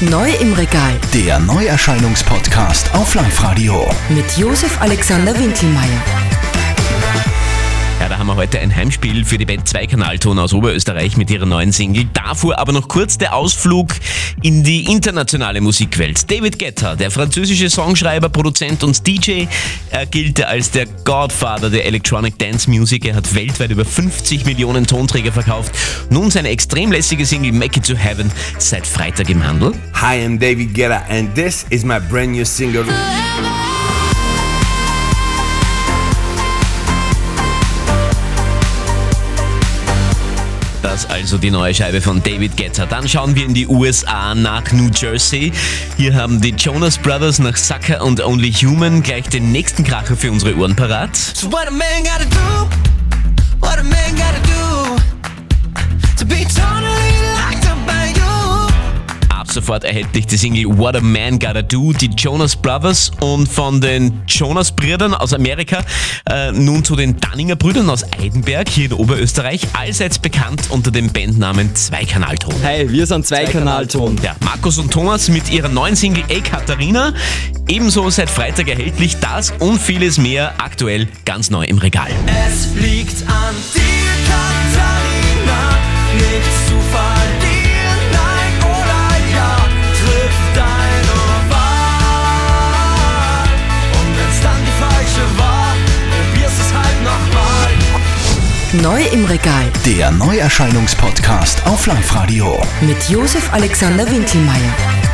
Neu im Regal Der Neuerscheinungspodcast auf Live-Radio. mit Josef Alexander Winkelmeier. Da haben wir heute ein Heimspiel für die Band Zweikanalton aus Oberösterreich mit ihrer neuen Single. Davor aber noch kurz der Ausflug in die internationale Musikwelt. David Guetta, der französische Songschreiber, Produzent und DJ, er gilt als der Godfather der Electronic Dance Music. Er hat weltweit über 50 Millionen Tonträger verkauft. Nun seine extrem lässige Single Make It to Heaven seit Freitag im Handel. Hi, I'm David Guetta, and this is my brand new single. Das also die neue Scheibe von David Guetta. Dann schauen wir in die USA nach New Jersey. Hier haben die Jonas Brothers nach Sucker und Only Human gleich den nächsten Kracher für unsere Ohren parat. So sofort erhältlich die Single What a Man Gotta Do, die Jonas Brothers und von den Jonas Brüdern aus Amerika äh, nun zu den Danninger Brüdern aus Eidenberg hier in Oberösterreich, allseits bekannt unter dem Bandnamen Zweikanalton. Hey, wir sind Zweikanalton. Ja, Markus und Thomas mit ihrer neuen Single Ey Katharina, ebenso seit Freitag erhältlich, das und vieles mehr aktuell ganz neu im Regal. Es liegt an dir, Katharina, Neu im Regal Der Neuerscheinungspodcast auf Live-Radio. mit Josef Alexander Winkelmeier.